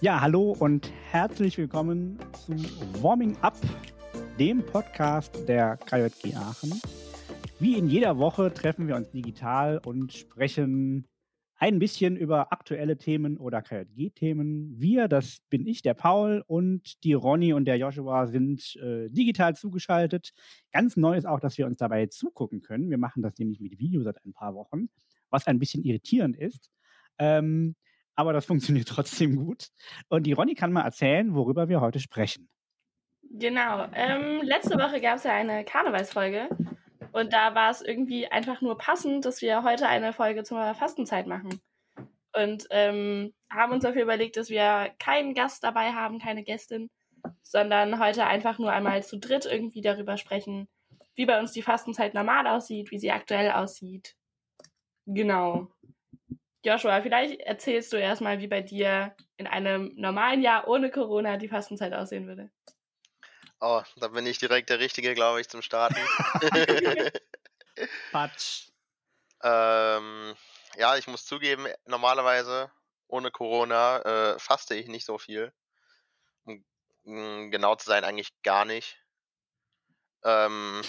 Ja, hallo und herzlich willkommen zu Warming Up, dem Podcast der KJG Aachen. Wie in jeder Woche treffen wir uns digital und sprechen ein bisschen über aktuelle Themen oder KJG-Themen. Wir, das bin ich, der Paul und die Ronny und der Joshua sind äh, digital zugeschaltet. Ganz neu ist auch, dass wir uns dabei zugucken können. Wir machen das nämlich mit Video seit ein paar Wochen, was ein bisschen irritierend ist. Ähm, aber das funktioniert trotzdem gut. Und die Ronny kann mal erzählen, worüber wir heute sprechen. Genau. Ähm, letzte Woche gab es ja eine Karnevalsfolge und da war es irgendwie einfach nur passend, dass wir heute eine Folge zur Fastenzeit machen. Und ähm, haben uns dafür überlegt, dass wir keinen Gast dabei haben, keine Gästin, sondern heute einfach nur einmal zu dritt irgendwie darüber sprechen, wie bei uns die Fastenzeit normal aussieht, wie sie aktuell aussieht. Genau. Joshua, vielleicht erzählst du erstmal, wie bei dir in einem normalen Jahr ohne Corona die Fastenzeit aussehen würde. Oh, da bin ich direkt der Richtige, glaube ich, zum Starten. Patsch. ähm, ja, ich muss zugeben, normalerweise ohne Corona äh, faste ich nicht so viel. Um, um genau zu sein, eigentlich gar nicht. Ähm,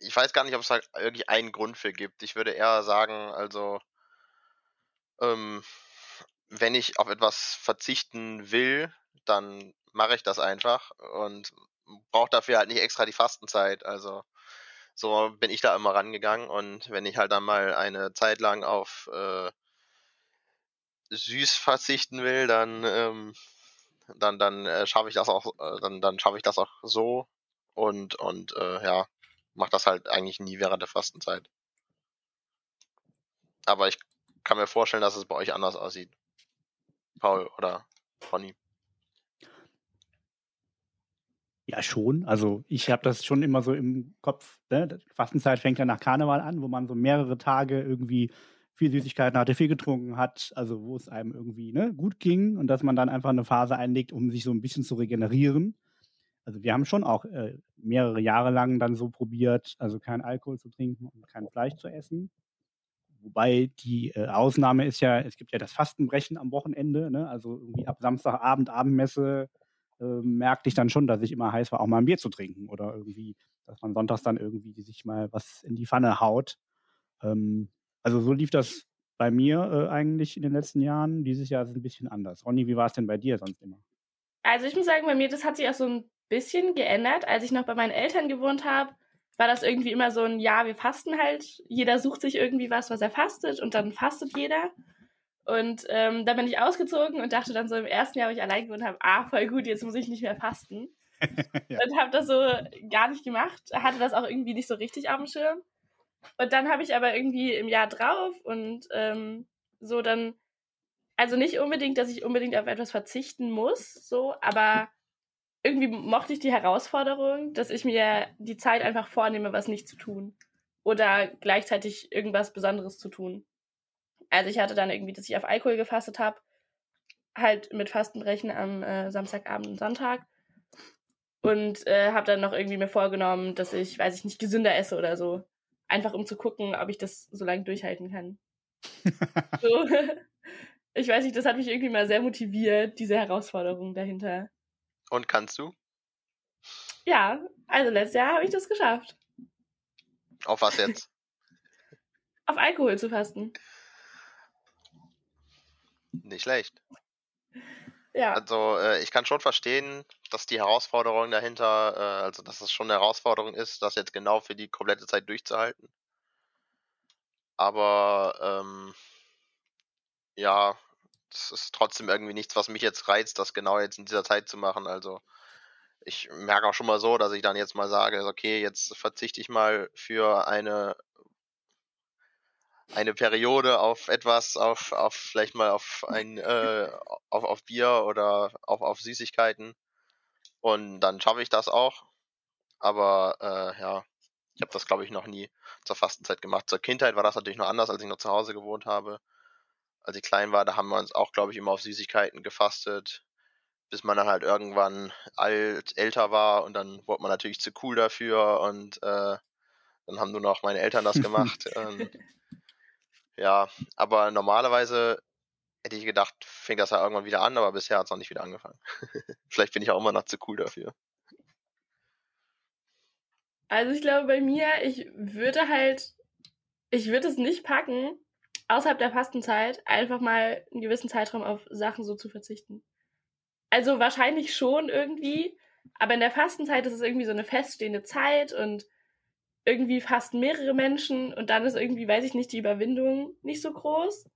ich weiß gar nicht, ob es da irgendwie einen Grund für gibt. Ich würde eher sagen, also, ähm, wenn ich auf etwas verzichten will, dann mache ich das einfach und brauche dafür halt nicht extra die Fastenzeit. Also so bin ich da immer rangegangen und wenn ich halt dann mal eine Zeit lang auf äh, süß verzichten will, dann ähm, dann dann äh, schaffe ich das auch äh, dann dann schaffe ich das auch so und und äh, ja mache das halt eigentlich nie während der Fastenzeit. Aber ich kann mir vorstellen, dass es bei euch anders aussieht. Paul oder Ronny. Ja, schon. Also ich habe das schon immer so im Kopf. Ne? Fastenzeit fängt ja nach Karneval an, wo man so mehrere Tage irgendwie viel Süßigkeiten hatte, viel getrunken hat, also wo es einem irgendwie ne, gut ging und dass man dann einfach eine Phase einlegt, um sich so ein bisschen zu regenerieren. Also wir haben schon auch äh, mehrere Jahre lang dann so probiert, also kein Alkohol zu trinken und kein Fleisch zu essen. Wobei die äh, Ausnahme ist ja, es gibt ja das Fastenbrechen am Wochenende, ne? also irgendwie ab Samstagabend, Abendmesse, äh, merkte ich dann schon, dass ich immer heiß war, auch mal ein Bier zu trinken oder irgendwie, dass man sonntags dann irgendwie sich mal was in die Pfanne haut. Ähm, also so lief das bei mir äh, eigentlich in den letzten Jahren. Dieses Jahr ist es ein bisschen anders. Ronny, wie war es denn bei dir sonst immer? Also ich muss sagen, bei mir, das hat sich auch so ein bisschen geändert. Als ich noch bei meinen Eltern gewohnt habe, war das irgendwie immer so ein, ja, wir fasten halt. Jeder sucht sich irgendwie was, was er fastet und dann fastet jeder. Und ähm, dann bin ich ausgezogen und dachte dann so im ersten Jahr, wo ich allein gewohnt habe, ah, voll gut, jetzt muss ich nicht mehr fasten. ja. Und habe das so gar nicht gemacht, hatte das auch irgendwie nicht so richtig auf dem Schirm. Und dann habe ich aber irgendwie im Jahr drauf und ähm, so dann, also nicht unbedingt, dass ich unbedingt auf etwas verzichten muss, so, aber irgendwie mochte ich die Herausforderung, dass ich mir die Zeit einfach vornehme, was nicht zu tun. Oder gleichzeitig irgendwas Besonderes zu tun. Also ich hatte dann irgendwie, dass ich auf Alkohol gefastet habe, halt mit Fastenbrechen am äh, Samstagabend und Sonntag. Und äh, habe dann noch irgendwie mir vorgenommen, dass ich, weiß ich nicht, gesünder esse oder so. Einfach um zu gucken, ob ich das so lange durchhalten kann. so. Ich weiß nicht, das hat mich irgendwie mal sehr motiviert, diese Herausforderung dahinter. Und kannst du? Ja, also letztes Jahr habe ich das geschafft. Auf was jetzt? Auf Alkohol zu fasten. Nicht schlecht. Ja. Also äh, ich kann schon verstehen, dass die Herausforderung dahinter, äh, also dass es schon eine Herausforderung ist, das jetzt genau für die komplette Zeit durchzuhalten. Aber ähm, ja, es ist trotzdem irgendwie nichts, was mich jetzt reizt, das genau jetzt in dieser Zeit zu machen. Also ich merke auch schon mal so, dass ich dann jetzt mal sage, okay, jetzt verzichte ich mal für eine eine Periode auf etwas, auf, auf vielleicht mal auf ein äh, auf, auf Bier oder auf, auf Süßigkeiten. Und dann schaffe ich das auch. Aber äh, ja, ich habe das, glaube ich, noch nie zur Fastenzeit gemacht. Zur Kindheit war das natürlich noch anders, als ich noch zu Hause gewohnt habe. Als ich klein war, da haben wir uns auch, glaube ich, immer auf Süßigkeiten gefastet, bis man dann halt irgendwann alt, älter war und dann wurde man natürlich zu cool dafür und äh, dann haben nur noch meine Eltern das gemacht. und Ja, aber normalerweise hätte ich gedacht, fängt das ja irgendwann wieder an, aber bisher hat es noch nicht wieder angefangen. Vielleicht bin ich auch immer noch zu cool dafür. Also ich glaube bei mir, ich würde halt, ich würde es nicht packen, außerhalb der Fastenzeit einfach mal einen gewissen Zeitraum auf Sachen so zu verzichten. Also wahrscheinlich schon irgendwie, aber in der Fastenzeit ist es irgendwie so eine feststehende Zeit und irgendwie fasten mehrere Menschen und dann ist irgendwie, weiß ich nicht, die Überwindung nicht so groß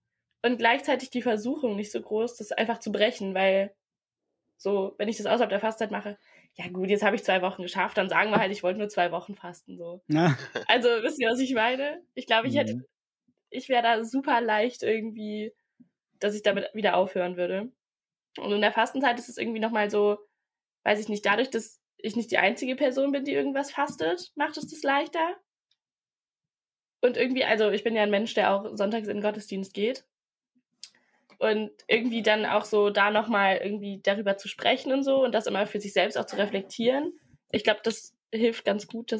und gleichzeitig die Versuchung nicht so groß, das einfach zu brechen, weil so, wenn ich das außerhalb der Fastzeit mache, ja gut, jetzt habe ich zwei Wochen geschafft, dann sagen wir halt, ich wollte nur zwei Wochen fasten, so. Ja. Also, wisst ihr, was ich meine? Ich glaube, ich hätte, mhm. Ich wäre da super leicht irgendwie, dass ich damit wieder aufhören würde. Und in der Fastenzeit ist es irgendwie nochmal so, weiß ich nicht, dadurch, dass ich nicht die einzige Person bin, die irgendwas fastet, macht es das leichter. Und irgendwie, also ich bin ja ein Mensch, der auch sonntags in den Gottesdienst geht. Und irgendwie dann auch so da nochmal irgendwie darüber zu sprechen und so und das immer für sich selbst auch zu reflektieren. Ich glaube, das hilft ganz gut,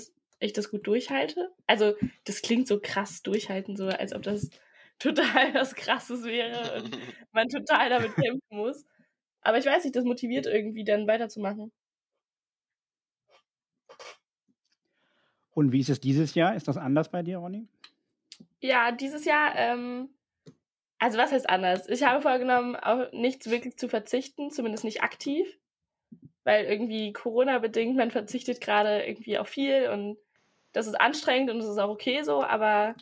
dass ich das gut durchhalte. Also, das klingt so krass durchhalten, so als ob das total was Krasses wäre und man total damit kämpfen muss. Aber ich weiß nicht, das motiviert irgendwie dann weiterzumachen. Und wie ist es dieses Jahr? Ist das anders bei dir, Ronny? Ja, dieses Jahr, ähm, also was heißt anders? Ich habe vorgenommen, auf nichts wirklich zu verzichten, zumindest nicht aktiv, weil irgendwie Corona-bedingt, man verzichtet gerade irgendwie auf viel und das ist anstrengend und das ist auch okay so, aber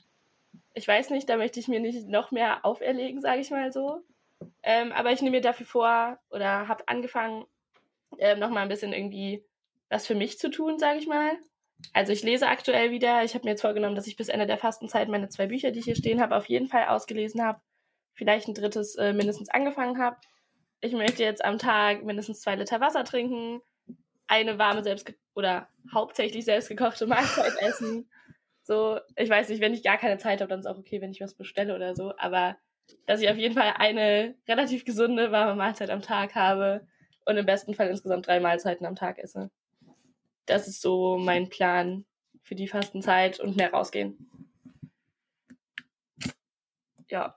ich weiß nicht, da möchte ich mir nicht noch mehr auferlegen, sage ich mal so. Ähm, aber ich nehme mir dafür vor oder habe angefangen, ähm, nochmal ein bisschen irgendwie was für mich zu tun, sage ich mal. Also ich lese aktuell wieder. Ich habe mir jetzt vorgenommen, dass ich bis Ende der Fastenzeit meine zwei Bücher, die ich hier stehen habe, auf jeden Fall ausgelesen habe. Vielleicht ein drittes äh, mindestens angefangen habe. Ich möchte jetzt am Tag mindestens zwei Liter Wasser trinken, eine warme selbst oder hauptsächlich selbstgekochte Mahlzeit essen. So, ich weiß nicht, wenn ich gar keine Zeit habe, dann ist auch okay, wenn ich was bestelle oder so. Aber dass ich auf jeden Fall eine relativ gesunde warme Mahlzeit am Tag habe und im besten Fall insgesamt drei Mahlzeiten am Tag esse das ist so mein Plan für die Fastenzeit und mehr rausgehen. Ja.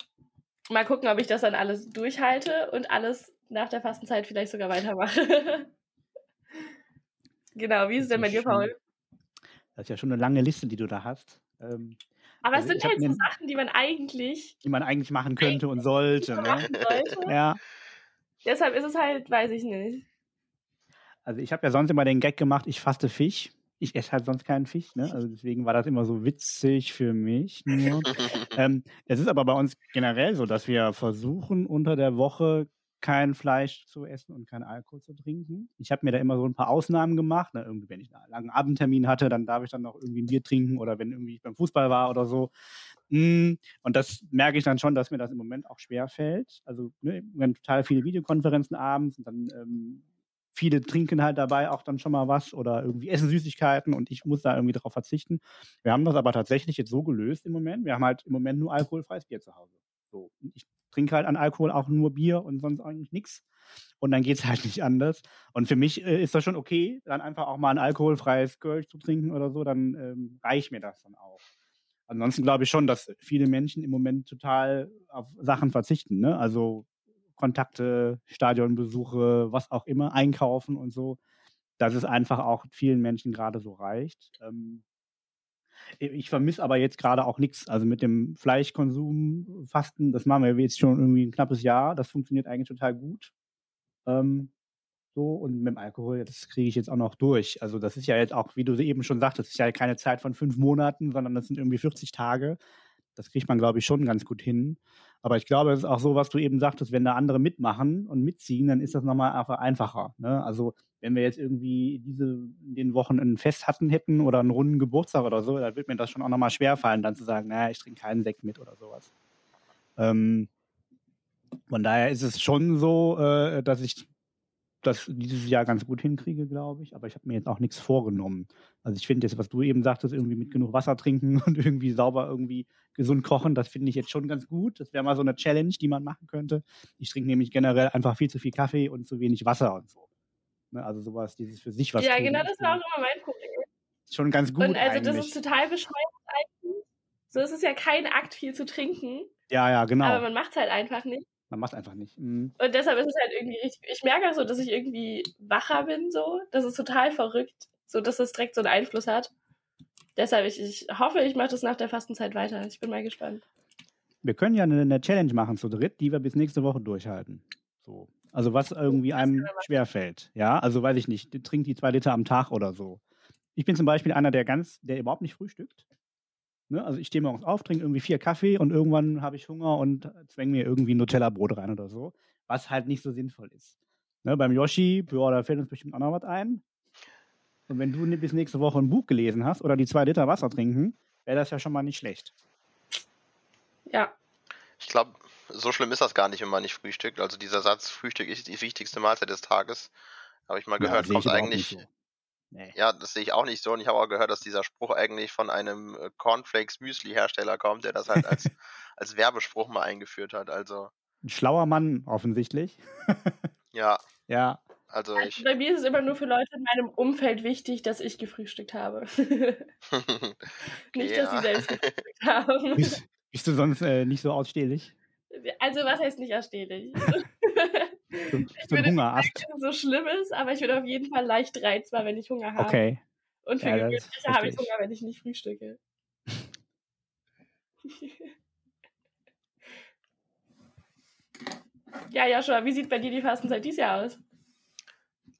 Mal gucken, ob ich das dann alles durchhalte und alles nach der Fastenzeit vielleicht sogar weitermache. genau, wie ist es denn bei dir, Paul? Das ist ja schon eine lange Liste, die du da hast. Ähm, Aber also es sind halt so Sachen, die man eigentlich. Die man eigentlich machen könnte und sollte. Ne? sollte. Ja. Deshalb ist es halt, weiß ich nicht. Also ich habe ja sonst immer den Gag gemacht, ich faste Fisch. Ich esse halt sonst keinen Fisch, ne? Also deswegen war das immer so witzig für mich. Nur. ähm, es ist aber bei uns generell so, dass wir versuchen, unter der Woche kein Fleisch zu essen und kein Alkohol zu trinken. Ich habe mir da immer so ein paar Ausnahmen gemacht. Ne? Irgendwie, wenn ich einen langen Abendtermin hatte, dann darf ich dann noch irgendwie ein Bier trinken oder wenn irgendwie ich beim Fußball war oder so. Mm, und das merke ich dann schon, dass mir das im Moment auch schwer fällt. Also ne, total viele Videokonferenzen abends und dann ähm, viele trinken halt dabei auch dann schon mal was oder irgendwie essen Süßigkeiten und ich muss da irgendwie darauf verzichten. Wir haben das aber tatsächlich jetzt so gelöst im Moment. Wir haben halt im Moment nur alkoholfreies Bier zu Hause. So. Ich trinke halt an Alkohol auch nur Bier und sonst eigentlich nichts. Und dann geht es halt nicht anders. Und für mich äh, ist das schon okay, dann einfach auch mal ein alkoholfreies Kölsch zu trinken oder so, dann ähm, reicht mir das dann auch. Ansonsten glaube ich schon, dass viele Menschen im Moment total auf Sachen verzichten. Ne? Also Kontakte, Stadionbesuche, was auch immer, einkaufen und so, dass es einfach auch vielen Menschen gerade so reicht. Ähm, ich vermisse aber jetzt gerade auch nichts. Also mit dem Fleischkonsum, Fasten, das machen wir jetzt schon irgendwie ein knappes Jahr. Das funktioniert eigentlich total gut. Ähm, so, und mit dem Alkohol, das kriege ich jetzt auch noch durch. Also das ist ja jetzt auch, wie du eben schon sagtest, ist ja keine Zeit von fünf Monaten, sondern das sind irgendwie 40 Tage. Das kriegt man, glaube ich, schon ganz gut hin. Aber ich glaube, es ist auch so, was du eben sagtest, wenn da andere mitmachen und mitziehen, dann ist das nochmal einfach einfacher. Ne? Also wenn wir jetzt irgendwie diese in den Wochen ein Fest hatten hätten oder einen runden Geburtstag oder so, dann wird mir das schon auch nochmal schwerfallen, dann zu sagen, naja, ich trinke keinen Sekt mit oder sowas. Ähm, von daher ist es schon so, äh, dass ich das dieses Jahr ganz gut hinkriege, glaube ich. Aber ich habe mir jetzt auch nichts vorgenommen. Also ich finde jetzt, was du eben sagtest, irgendwie mit genug Wasser trinken und irgendwie sauber irgendwie gesund kochen, das finde ich jetzt schon ganz gut. Das wäre mal so eine Challenge, die man machen könnte. Ich trinke nämlich generell einfach viel zu viel Kaffee und zu wenig Wasser und so. Ne, also sowas, dieses für sich was. Ja, tun, genau, das war auch immer mein Problem. Schon ganz gut. Und also eigentlich. das ist total bescheuert eigentlich. So ist es ja kein Akt, viel zu trinken. Ja, ja, genau. Aber man macht es halt einfach nicht. Man macht einfach nicht. Mhm. Und deshalb ist es halt irgendwie richtig. Ich merke so, dass ich irgendwie wacher bin, so. Das ist total verrückt. So, dass das direkt so einen Einfluss hat. Deshalb, ich, ich hoffe, ich mache das nach der Fastenzeit weiter. Ich bin mal gespannt. Wir können ja eine, eine Challenge machen zu dritt, die wir bis nächste Woche durchhalten. So. Also was irgendwie einem schwerfällt. Ja, also weiß ich nicht, trinkt die zwei Liter am Tag oder so. Ich bin zum Beispiel einer, der ganz, der überhaupt nicht frühstückt. Ne? Also ich stehe morgens auf, trinke irgendwie vier Kaffee und irgendwann habe ich Hunger und zwänge mir irgendwie Nutella-Brot rein oder so, was halt nicht so sinnvoll ist. Ne? Beim Yoshi, boah, da fällt uns bestimmt auch noch was ein. Und wenn du bis nächste Woche ein Buch gelesen hast oder die zwei Liter Wasser trinken, wäre das ja schon mal nicht schlecht. Ja. Ich glaube, so schlimm ist das gar nicht, wenn man nicht frühstückt. Also dieser Satz, Frühstück ist die wichtigste Mahlzeit des Tages, habe ich mal gehört, ja, kommt eigentlich. So. Nee. Ja, das sehe ich auch nicht so. Und ich habe auch gehört, dass dieser Spruch eigentlich von einem äh, Cornflakes Müsli Hersteller kommt, der das halt als, als Werbespruch mal eingeführt hat. Also. Ein schlauer Mann, offensichtlich. ja. Ja. Also, also ich, bei mir ist es immer nur für Leute in meinem Umfeld wichtig, dass ich gefrühstückt habe. nicht, dass sie selbst gefrühstückt haben. Bist, bist du sonst äh, nicht so ausstehlich? Also, was heißt nicht ausstehlich? So, ich so ein Hungerast. so schlimm ist, aber ich bin auf jeden Fall leicht reizbar, wenn ich Hunger habe. Okay. Und für Ja, gewöhnlich das habe ich. Hunger, wenn ich nicht frühstücke. ja, Joshua, wie sieht bei dir die Fastenzeit dieses Jahr aus?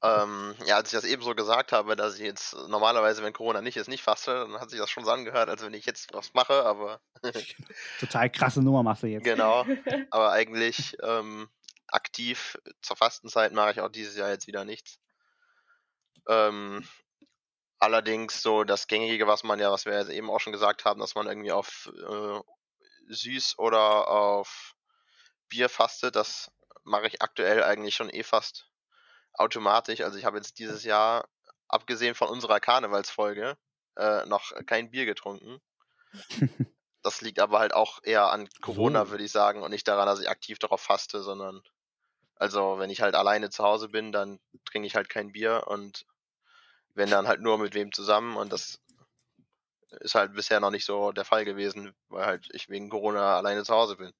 ähm, ja, als ich das eben so gesagt habe, dass ich jetzt normalerweise, wenn Corona nicht ist, nicht faste, dann hat sich das schon so angehört, als wenn ich jetzt was mache, aber Total krasse Nummer machst du jetzt. genau. Aber eigentlich ähm, aktiv zur Fastenzeit mache ich auch dieses Jahr jetzt wieder nichts. Ähm, allerdings so das Gängige, was man ja, was wir jetzt eben auch schon gesagt haben, dass man irgendwie auf äh, süß oder auf Bier fastet, das mache ich aktuell eigentlich schon eh fast automatisch. Also ich habe jetzt dieses Jahr, abgesehen von unserer Karnevalsfolge, äh, noch kein Bier getrunken. Das liegt aber halt auch eher an Corona, So. würde ich sagen, und nicht daran, dass ich aktiv darauf faste, sondern also wenn ich halt alleine zu Hause bin, dann trinke ich halt kein Bier und wenn dann halt nur mit wem zusammen und das ist halt bisher noch nicht so der Fall gewesen, weil halt ich wegen Corona alleine zu Hause bin.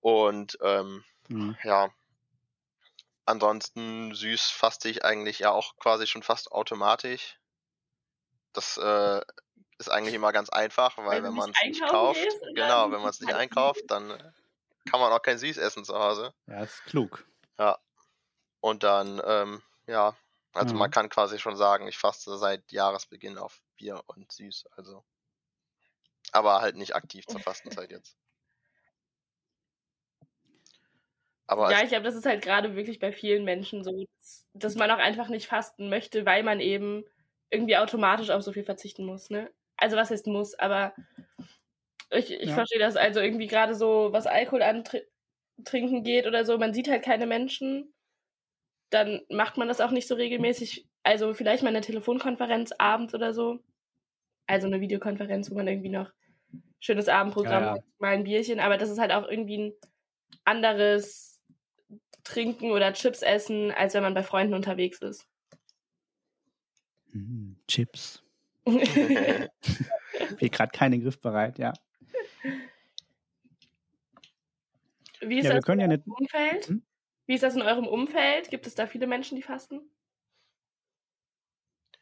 Und ähm, Hm. ja, ansonsten süß faste ich eigentlich ja auch quasi schon fast automatisch. Das äh, ist eigentlich immer ganz einfach, weil wenn nicht man es nicht kauft, und genau, wenn man es nicht einkauft, dann kann man auch kein Süß essen zu Hause. Ja, ist klug. Und dann, ähm, ja, also Mhm. man kann quasi schon sagen, ich faste seit Jahresbeginn auf Bier und Süß, also. Aber halt nicht aktiv zur Fastenzeit jetzt. Aber Ja, ich glaube, das ist halt gerade wirklich bei vielen Menschen so, dass, dass man auch einfach nicht fasten möchte, weil man eben irgendwie automatisch auf so viel verzichten muss, ne? Also was heißt muss, aber ich, ich Ja. verstehe das also irgendwie gerade so, was Alkohol antrinken geht oder so, man sieht halt keine Menschen, dann macht man das auch nicht so regelmäßig. Also vielleicht mal eine Telefonkonferenz abends oder so. Also eine Videokonferenz, wo man irgendwie noch schönes Abendprogramm Ja, ja. hat, mal ein Bierchen, aber das ist halt auch irgendwie ein anderes Trinken oder Chips essen, als wenn man bei Freunden unterwegs ist. Hm, Chips. Bin gerade keine griffbereit, ja. Wie ist Ja, wir das können ja in nicht. eurem Umfeld? Hm? Wie ist das in eurem Umfeld? Gibt es da viele Menschen, die fasten?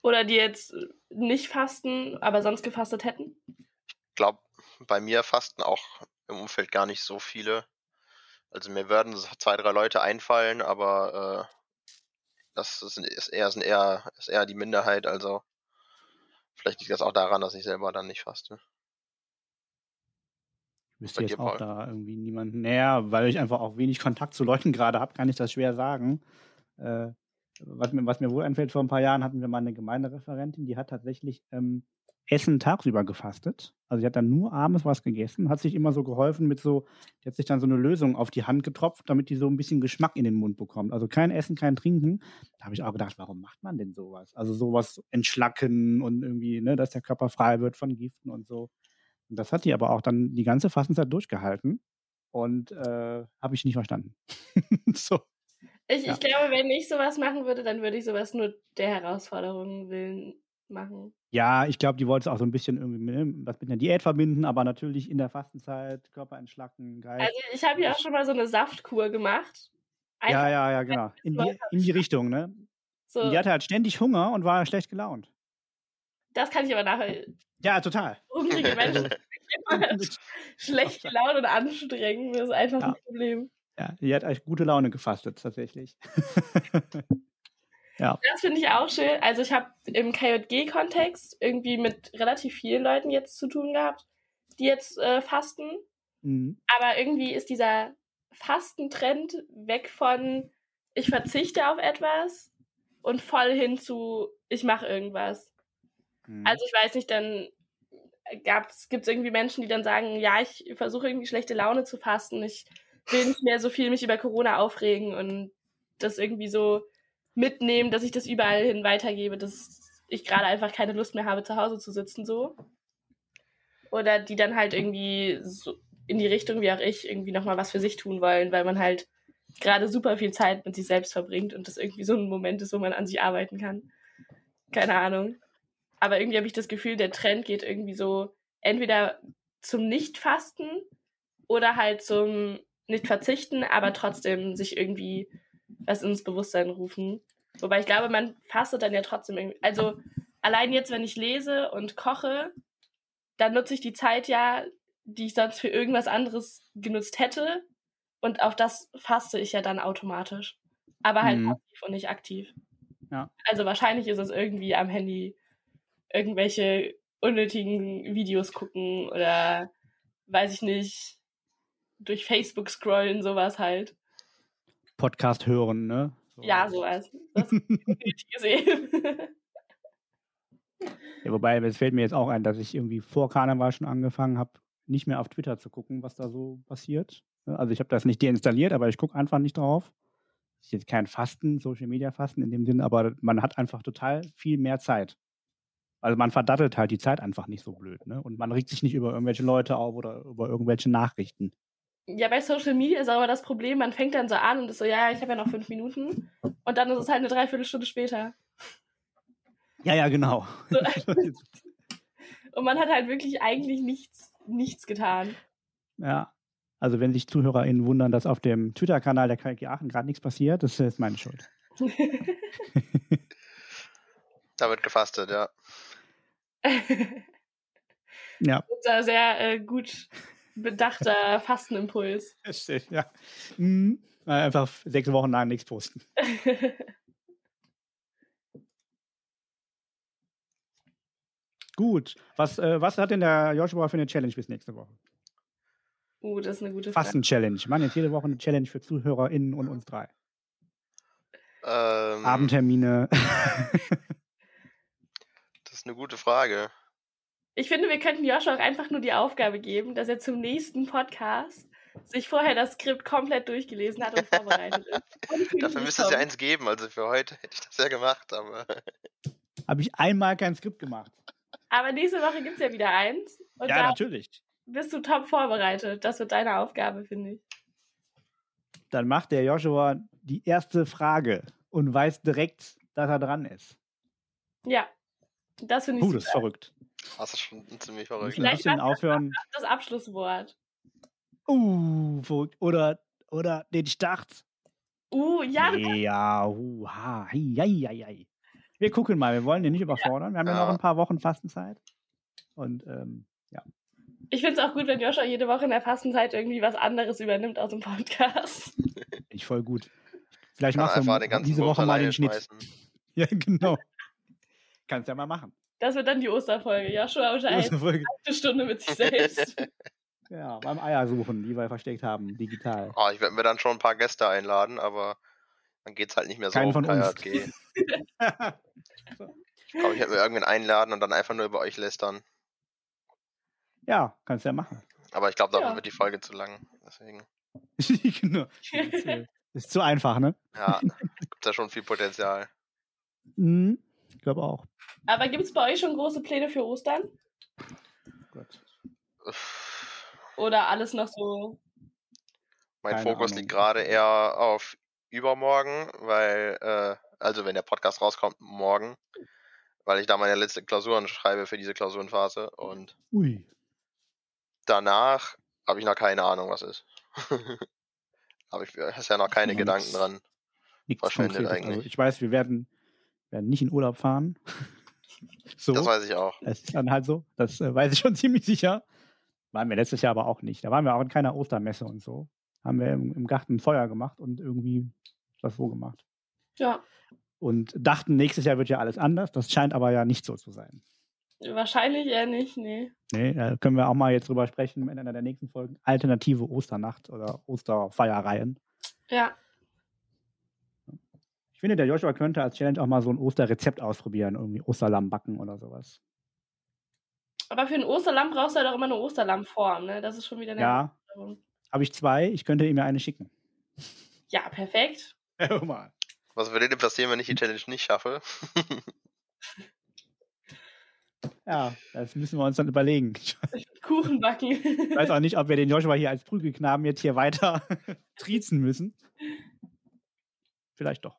Oder die jetzt nicht fasten, aber sonst gefastet hätten? glaube, bei mir fasten auch im Umfeld gar nicht so viele. Also mir würden zwei, drei Leute einfallen, aber äh, das ist, ist, eher, sind eher, ist eher die Minderheit. Also vielleicht liegt das auch daran, dass ich selber dann nicht faste. Wüsste jetzt auch Paul? da irgendwie niemanden. Naja, weil ich einfach auch wenig Kontakt zu Leuten gerade habe, kann ich das schwer sagen. Äh, was, mir, was mir wohl einfällt, vor ein paar Jahren hatten wir mal eine Gemeindereferentin, die hat tatsächlich ähm, Essen tagsüber gefastet. Also sie hat dann nur abends was gegessen, hat sich immer so geholfen mit so, die hat sich dann so eine Lösung auf die Hand getropft, damit die so ein bisschen Geschmack in den Mund bekommt. Also kein Essen, kein Trinken. Da habe ich auch gedacht, warum macht man denn sowas? Also sowas entschlacken und irgendwie, ne, dass der Körper frei wird von Giften und so. Und das hat die aber auch dann die ganze Fastenzeit durchgehalten. Und äh, habe ich nicht verstanden. so. Ich, Ja. ich glaube, wenn ich sowas machen würde, dann würde ich sowas nur der Herausforderung willen machen. Ja, ich glaube, die wollte es auch so ein bisschen irgendwie mit, was mit einer Diät verbinden, aber natürlich in der Fastenzeit, Körper entschlacken, Geist. Also ich habe ja auch schon mal so eine Saftkur gemacht. ja, Einfach ja, ja, genau. In die, in die Richtung, ne? so, die hatte halt ständig Hunger und war schlecht gelaunt. das kann ich aber nachher. Ja, total. Hungrige Menschen sind schlecht gelaunt und anstrengend. Das ist einfach Ja. ein Problem. Ja, die hat echt gute Laune gefastet, tatsächlich. Das finde ich auch schön. Also ich habe im KJG-Kontext irgendwie mit relativ vielen Leuten jetzt zu tun gehabt, die jetzt äh, fasten. Mhm. Aber irgendwie ist dieser Fastentrend weg von ich verzichte auf etwas und voll hin zu ich mache irgendwas. Mhm. Also ich weiß nicht, dann gibt es irgendwie Menschen, die dann sagen, ja, ich versuche irgendwie schlechte Laune zu fasten. Ich will nicht mehr so viel mich über Corona aufregen und das irgendwie so mitnehmen, dass ich das überall hin weitergebe, dass ich gerade einfach keine Lust mehr habe, zu Hause zu sitzen so. Oder die dann halt irgendwie so in die Richtung, wie auch ich, irgendwie nochmal was für sich tun wollen, weil man halt gerade super viel Zeit mit sich selbst verbringt und das irgendwie so ein Moment ist, wo man an sich arbeiten kann. Keine Ahnung. Aber irgendwie habe ich das Gefühl, der Trend geht irgendwie so entweder zum Nicht-Fasten oder halt zum Nicht-Verzichten, aber trotzdem sich irgendwie was ins Bewusstsein rufen. Wobei ich glaube, man fastet dann ja trotzdem irgendwie. Also allein jetzt, wenn ich lese und koche, dann nutze ich die Zeit ja, die ich sonst für irgendwas anderes genutzt hätte. Und auf das faste ich ja dann automatisch. Aber halt Mhm. passiv und nicht aktiv. Ja. Also wahrscheinlich ist es irgendwie am Handy irgendwelche unnötigen Videos gucken oder weiß ich nicht, durch Facebook scrollen, sowas halt. Podcast hören, ne? So. Ja, sowas. Das unnötig gesehen. Ja, wobei, es fällt mir jetzt auch ein, dass ich irgendwie vor Karneval schon angefangen habe, nicht mehr auf Twitter zu gucken, was da so passiert. Ne, Also ich habe das nicht deinstalliert, aber ich gucke einfach nicht drauf. Ist jetzt kein Fasten, Social Media Fasten in dem Sinn, aber man hat einfach total viel mehr Zeit. Also man verdattelt halt die Zeit einfach nicht so blöd, ne? Und man regt sich nicht über irgendwelche Leute auf oder über irgendwelche Nachrichten. ja, bei Social Media ist aber das Problem, man fängt dann so an und ist so, ja, ich habe ja noch fünf Minuten. Und dann ist es halt eine Dreiviertelstunde später. Ja, ja, genau. So. Und man hat halt wirklich eigentlich nichts, nichts getan. ja. Also wenn sich ZuhörerInnen wundern, dass auf dem Twitter-Kanal der KG Aachen gerade nichts passiert, das ist meine Schuld. Da wird gefastet, ja. Ja. Unser sehr äh, gut bedachter Fastenimpuls. Richtig, ja. Mhm. Einfach sechs Wochen lang nichts posten. Gut. Was, äh, was hat denn der Joshua für eine Challenge bis nächste Woche? uh, das ist eine gute Frage. Fasten-Challenge. Machen jetzt jede Woche eine Challenge für ZuhörerInnen und uns drei. Ähm, Abendtermine. Ist eine gute Frage. Ich finde, wir könnten Joshua auch einfach nur die Aufgabe geben, dass er zum nächsten Podcast sich vorher das Skript komplett durchgelesen hat und vorbereitet ist. Und Dafür müsste es ja eins geben. Also für heute hätte ich das ja gemacht, aber Habe ich einmal kein Skript gemacht. Aber nächste Woche gibt es ja wieder eins. Und ja, da natürlich. bist du top vorbereitet. Das wird deine Aufgabe, finde ich. Dann macht der Joshua die erste Frage und weiß direkt, dass er dran ist. Ja, das finde ich Uh, das ist super. verrückt. das ist schon ziemlich verrückt. Vielleicht macht aufhören. das Abschlusswort. Uh, verrückt. Oder, oder den Start. Uh, ja, ja, uh, ha, hi, hi, hi, hi. Wir gucken mal, wir wollen den nicht überfordern. Wir haben ja, Ja. noch ein paar Wochen Fastenzeit. Und ähm, ich finde es auch gut, wenn Joshua jede Woche in der Fastenzeit irgendwie was anderes übernimmt aus dem Podcast. ich voll gut. Vielleicht machst du diese Woche mal den Schnitt. schmeißen. Ja, genau. Kannst ja mal machen. Das wird dann die Osterfolge. Joshua Folge. eine Stunde mit sich selbst. Ja, beim Eier suchen, die wir versteckt haben, digital. Oh, ich werde mir dann schon ein paar Gäste einladen, aber dann geht's halt nicht mehr so Keinen auf von uns. Ich glaube, ich werde mir irgendwen einladen und dann einfach nur über euch lästern. ja, kannst ja machen. Aber ich glaube, dafür Ja. wird die Folge zu lang. Deswegen. genau. Ist, ist zu einfach, ne? Ja, gibt da schon viel Potenzial. Mhm. Glaube auch. Aber gibt es bei euch schon große Pläne für Ostern? Gott. Uff. Oder alles noch so? Mein Keine Fokus Ahnung. liegt gerade eher auf übermorgen, weil, äh, also wenn der Podcast rauskommt, morgen, weil ich da meine letzte Klausuren schreibe für diese Klausurenphase. Und Ui. danach habe ich noch keine Ahnung, was ist. habe ich hast ja noch keine Gedanken dran. Nichts Verschwendet. Also eigentlich. ich weiß, wir werden, werden nicht in Urlaub fahren. so. Das weiß ich auch. Das ist dann halt so. Das äh, weiß ich schon ziemlich sicher. Waren wir letztes Jahr aber auch nicht. Da waren wir auch in keiner Ostermesse und so. Haben wir im, im Garten ein Feuer gemacht und irgendwie das so gemacht. Ja, Und dachten, nächstes Jahr wird ja alles anders. Das scheint aber ja nicht so zu sein. wahrscheinlich eher nicht, nee. Nee, da können wir auch mal jetzt drüber sprechen in einer der nächsten Folgen. Alternative Osternacht oder Osterfeierreihen. Ja, finde, der Joshua könnte als Challenge auch mal so ein Osterrezept ausprobieren. Irgendwie Osterlamm backen oder sowas. aber für ein Osterlamm brauchst du halt auch immer eine Osterlammform, ne? Das ist schon wieder eine Ja, habe ich zwei. Ich könnte ihm ja eine schicken. Ja, perfekt. Hör mal. Was würde denn passieren, wenn ich die Challenge nicht schaffe? Ja, das müssen wir uns dann überlegen. Kuchen backen. Ich weiß auch nicht, ob wir den Joshua hier als Prügelknaben jetzt hier weiter triezen müssen. Vielleicht doch.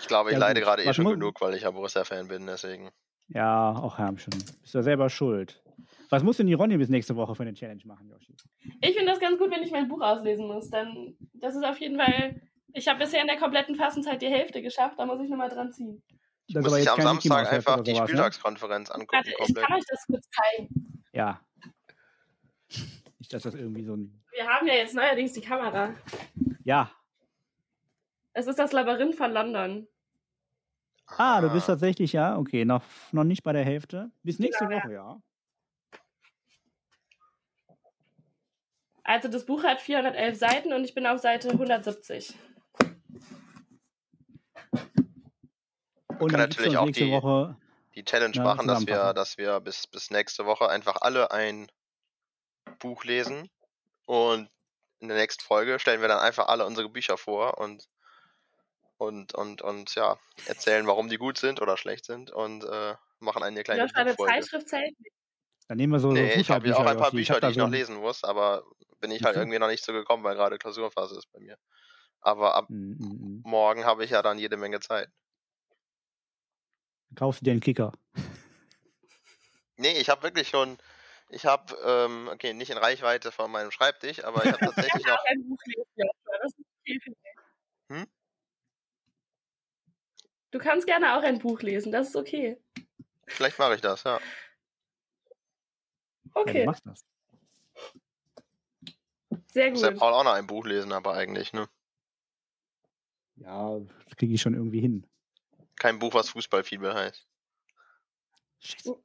Ich glaube, ich Ja, leide gerade eh schon genug, weil ich ja Borussia-Fan bin, deswegen. Ja, auch Herm schon. Bist ja selber schuld. Was muss denn die Ronny bis nächste Woche für eine Challenge machen, Joshi? Ich finde das ganz gut, wenn ich mein Buch auslesen muss. Dann, das ist auf jeden Fall. Ich habe bisher in der kompletten Fastenzeit die Hälfte geschafft, da muss ich nochmal dran ziehen. Das ist Muss ich am Samstag einfach die sowas, ne? Spieltagskonferenz angucken Warte, ich komplett. kann euch das kurz zeigen. Ja. Nicht, dass das irgendwie so ein. Wir haben ja jetzt neuerdings die Kamera. Ja. Es ist das Labyrinth von London. Ah, du bist tatsächlich, ja. Okay, noch, noch nicht bei der Hälfte. Bis nächste Genau. Woche, ja. Also das Buch hat 411 Seiten und ich bin auf Seite 170. Und kann natürlich auch nächste die- Woche. die Challenge Ja, machen, dass wir, dass wir bis, bis nächste Woche einfach alle ein Buch lesen und in der nächsten Folge stellen wir dann einfach alle unsere Bücher vor und und und und ja erzählen, warum die gut sind oder schlecht sind und äh, machen eine kleine war eine. Zeitschrift zählt. Dann nehmen wir so. Nee, so ich habe ja auch ein paar. Bücher, die ich noch lesen muss, aber bin ich halt du? irgendwie noch nicht so gekommen, weil gerade Klausurphase ist bei mir. Aber ab Mm, mm, mm. morgen habe ich ja dann jede Menge Zeit. Dann Kaufst du dir einen Kicker. Nee, ich habe wirklich schon, ich habe, ähm, okay, nicht in Reichweite von meinem Schreibtisch, aber ich habe tatsächlich noch, Auch ein Buch lesen, Joshua. Das ist okay für dich. Hm? Du kannst gerne auch ein Buch lesen, das ist okay. vielleicht mache ich das, ja. Ja, Okay, du machst das. sehr Muss der gut. Paul auch noch ein Buch lesen, aber eigentlich, ne? Ja, das kriege ich schon irgendwie hin. Kein Buch, was Fußballfieber heißt. Scheiße.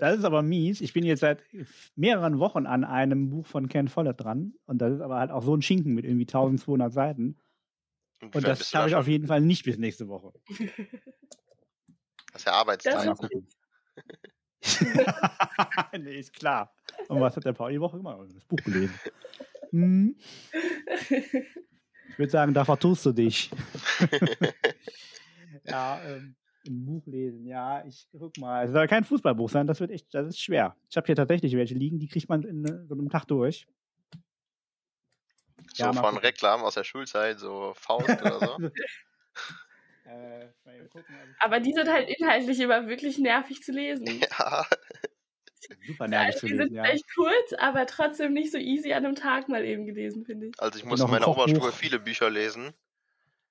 Das ist aber mies. Ich bin jetzt seit mehreren Wochen an einem Buch von Ken Follett dran. Und das ist aber halt auch so ein Schinken mit irgendwie 1200 Seiten. Und, das schaffe ich auf jeden Fall nicht bis nächste Woche. Das ist ja Arbeitszeit. nee, ist klar. Und was hat der Paul die Woche gemacht? Das Buch gelesen. Hm. Ich würde sagen, da vertust du dich. ja, ähm, ein Buch lesen. Ja, ich guck mal. Es soll kein Fußballbuch sein, das wird echt, das ist schwer. Ich habe hier tatsächlich welche liegen, die kriegt man in so einem Tag durch. So Ja, von. Reklam aus der Schulzeit, so Faust oder so. Äh, Aber die sind halt inhaltlich immer wirklich nervig zu lesen. ja, super nervig zu die lesen, sind ja. echt kurz, aber trotzdem nicht so easy an einem Tag mal eben gelesen, finde ich. also ich musste noch in ein meiner Oberstufe viele Bücher lesen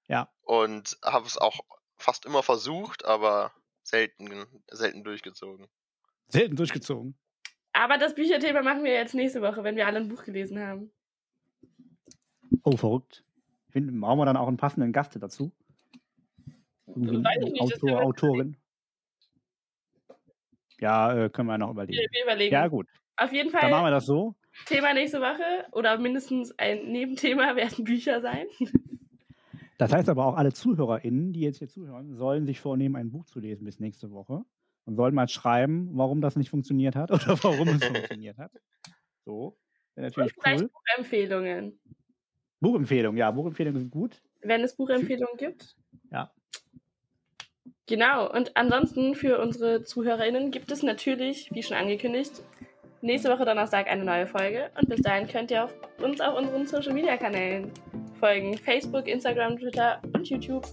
Ja. und habe es auch fast immer versucht, aber selten, selten durchgezogen. Selten durchgezogen. Aber das Bücherthema machen wir jetzt nächste Woche, wenn wir alle ein Buch gelesen haben. Oh, verrückt. Ich finde, brauchen wir dann auch einen passenden Gast dazu? Nicht, Autor, Autorin. Ja, äh, können wir noch überlegen. wir überlegen. Ja, gut. Auf jeden Dann machen Fall wir das so. Thema nächste Woche oder mindestens ein Nebenthema werden Bücher sein. Das heißt aber auch, alle ZuhörerInnen, die jetzt hier zuhören, sollen sich vornehmen, ein Buch zu lesen bis nächste Woche und sollen mal schreiben, warum das nicht funktioniert hat oder warum es funktioniert hat. So. Wäre Und natürlich vielleicht cool. Buchempfehlungen. Buchempfehlungen, ja, Buchempfehlungen sind gut. Wenn es Buchempfehlungen gibt. Ja. Genau. Und ansonsten für unsere ZuhörerInnen gibt es natürlich, wie schon angekündigt, nächste Woche Donnerstag eine neue Folge. Und bis dahin könnt ihr auf uns auf unseren Social Media Kanälen folgen: Facebook, Instagram, Twitter und YouTube.